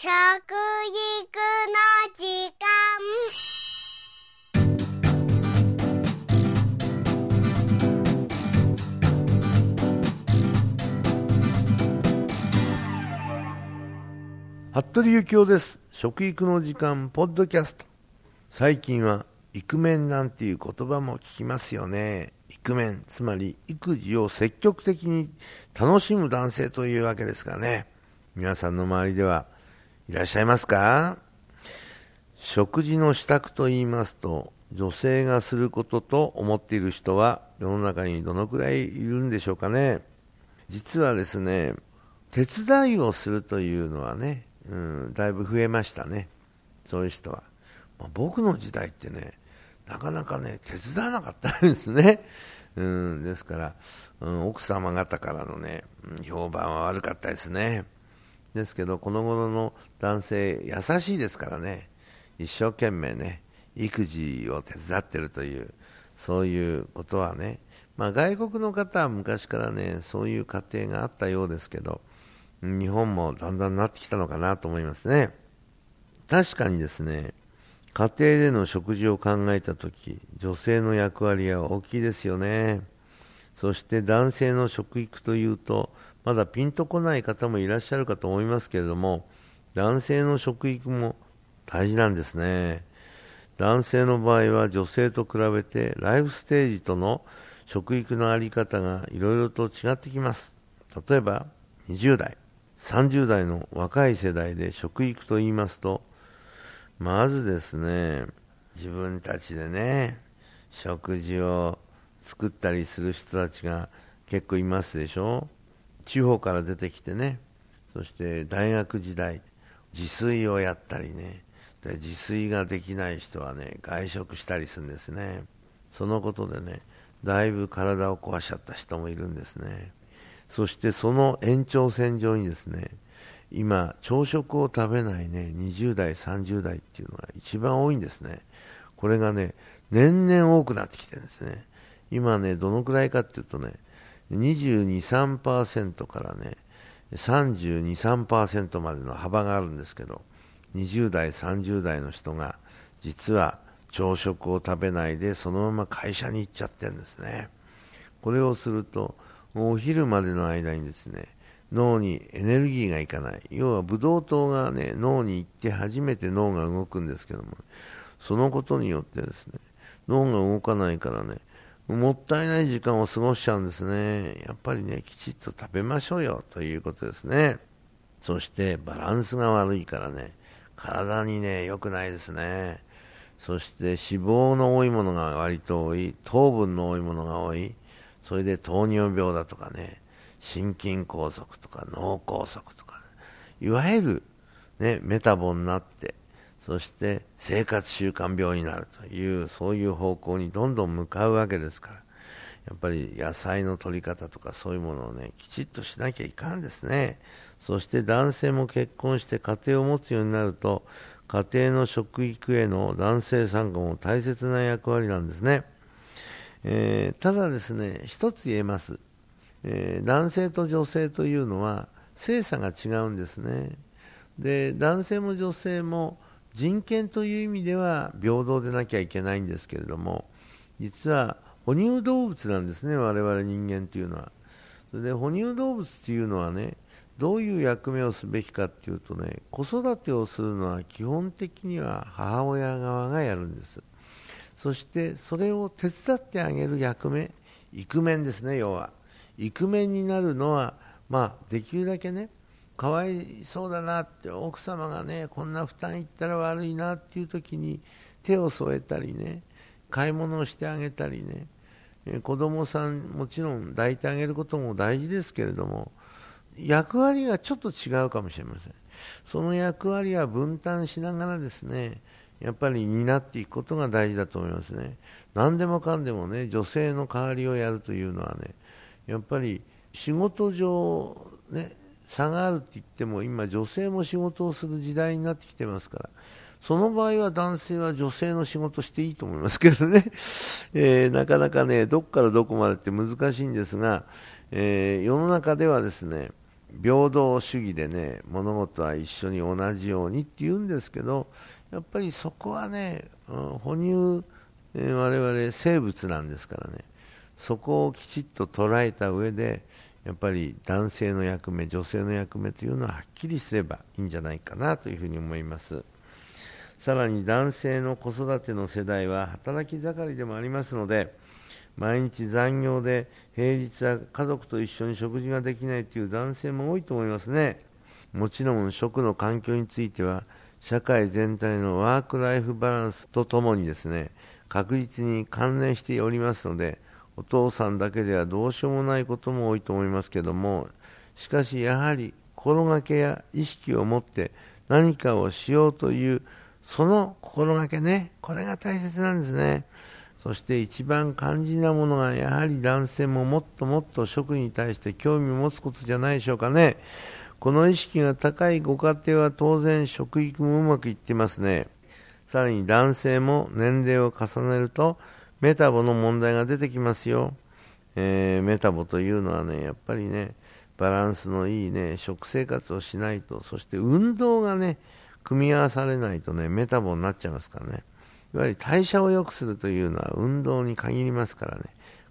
食育の時間。服部幸男です。食育の時間ポッドキャスト。最近はイクメンなんていう言葉も聞きますよね。イクメンつまり育児を積極的に楽しむ男性というわけですがね。皆さんの周りではいらっしゃいますか？食事の支度と言いますと女性がすることと思っている人は世の中にどのくらいいるんでしょうかね？実はですね手伝いをするというのはねうん、だいぶ増えましたね、そういう人は。まあ、僕の時代ってね、なかなかね、手伝わなかったんですね。うん、ですから、うん、奥様方からのね、評判は悪かったですね。ですけど、この頃の男性、優しいですからね、一生懸命ね、育児を手伝ってるという、そういうことはね、まあ、外国の方は昔からね、そういう家庭があったようですけど、日本もだんだんなってきたのかなと思いますね。確かにですね、家庭での食事を考えたとき、女性の役割は大きいですよね。そして男性の食育というと、まだピンとこない方もいらっしゃるかと思いますけれども、男性の食育も大事なんですね。男性の場合は女性と比べてライフステージとの食育の在り方がいろいろと違ってきます。例えば20代、30代の若い世代で食育と言いますと、まずですね、自分たちでね、食事を作ったりする人たちが結構いますでしょ地方から出てきてね、そして大学時代、自炊をやったりね、で自炊ができない人はね、外食したりするんですね。そのことでね、だいぶ体を壊しちゃった人もいるんですね。そしてその延長線上にですね、今、朝食を食べないね、20代、30代っていうのが一番多いんですね。これがね、年々多くなってきてるんですね。今ね、どのくらいかっていうとね、22、3%からね、32、3%までの幅があるんですけど、20代、30代の人が、実は朝食を食べないでそのまま会社に行っちゃってるんですね。これをすると、お昼までの間にですね、脳にエネルギーがいかない。要はブドウ糖がね、脳に行って初めて脳が動くんですけども、そのことによってですね、脳が動かないからね、もったいない時間を過ごしちゃうんですね。やっぱりね、きちっと食べましょうよということですね。そしてバランスが悪いからね、体にね、良くないですね。そして脂肪の多いものが割と多い、糖分の多いものが多い、それで糖尿病だとかね、心筋梗塞とか脳梗塞とか、ね、いわゆる、ね、メタボになって、そして生活習慣病になるという、そういう方向にどんどん向かうわけですから、やっぱり野菜の取り方とかそういうものをね、きちっとしなきゃいかんですね。そして男性も結婚して家庭を持つようになると、家庭の食育への男性参加も大切な役割なんですね。えー、ただですね、一つ言えます、えー、男性と女性というのは性差が違うんですね。で男性も女性も人権という意味では平等でなきゃいけないんですけれども実は哺乳動物なんですね、我々人間というのは。それで哺乳動物というのはねどういう役目をすべきかというとね子育てをするのは基本的には母親側がやるんです。そしてそれを手伝ってあげる役目、イクメンですね、要は。イクメンになるのは、まあ、できるだけね、かわいそうだなって、奥様がね、こんな負担いったら悪いなっていう時に手を添えたりね、買い物をしてあげたりね、え子供さんもちろん抱いてあげることも大事ですけれども、役割がちょっと違うかもしれません。その役割は分担しながらですね、やっぱり担っていくことが大事だと思いますね。何でもかんでもね、女性の代わりをやるというのはね、やっぱり仕事上、ね、差があるって言っても、今、女性も仕事をする時代になってきてますから、その場合は男性は女性の仕事していいと思いますけどね、えー、なかなかね、どこからどこまでって難しいんですが、えー、世の中ではですね、平等主義でね物事は一緒に同じようにって言うんですけどやっぱりそこはね、うん、哺乳、えー、我々生物なんですからねそこをきちっと捉えた上でやっぱり男性の役目女性の役目というのははっきりすればいいんじゃないかなというふうに思います。さらに男性の子育ての世代は働き盛りでもありますので毎日残業で平日は家族と一緒に食事ができないという男性も多いと思いますね。もちろん食の環境については社会全体のワークライフバランスとともにですね確実に関連しておりますのでお父さんだけではどうしようもないことも多いと思いますけどもしかしやはり心がけや意識を持って何かをしようというその心がけねこれが大切なんですね。そして一番肝心なものがやはり男性ももっともっと食に対して興味を持つことじゃないでしょうかね。この意識が高いご家庭は当然食育もうまくいってますね。さらに男性も年齢を重ねるとメタボの問題が出てきますよ、えー、メタボというのはねやっぱりねバランスのいいね食生活をしないとそして運動がね組み合わされないとねメタボになっちゃいますからねいわゆる代謝を良くするというのは運動に限りますからね、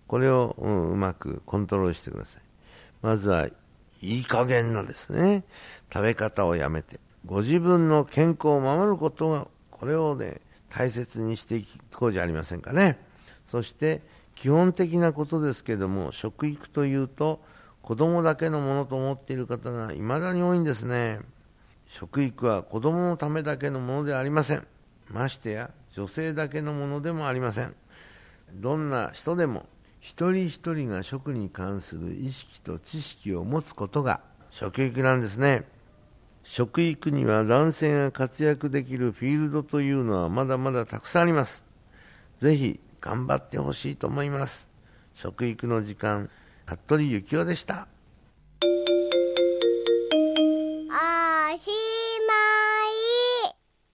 これを、うん、うまくコントロールしてください。まずは、いい加減なですね、食べ方をやめて、ご自分の健康を守ることが、これをね、大切にしていこうじゃありませんかね。そして、基本的なことですけども、食育というと、子供だけのものと思っている方が未だに多いんですね。食育は子供のためだけのものでありません。ましてや女性だけのものでもありませんどんな人でも一人一人が食に関する意識と知識を持つことが食育なんですね食育には男性が活躍できるフィールドというのはまだまだたくさんありますぜひ頑張ってほしいと思います。食育の時間服部幸男でした。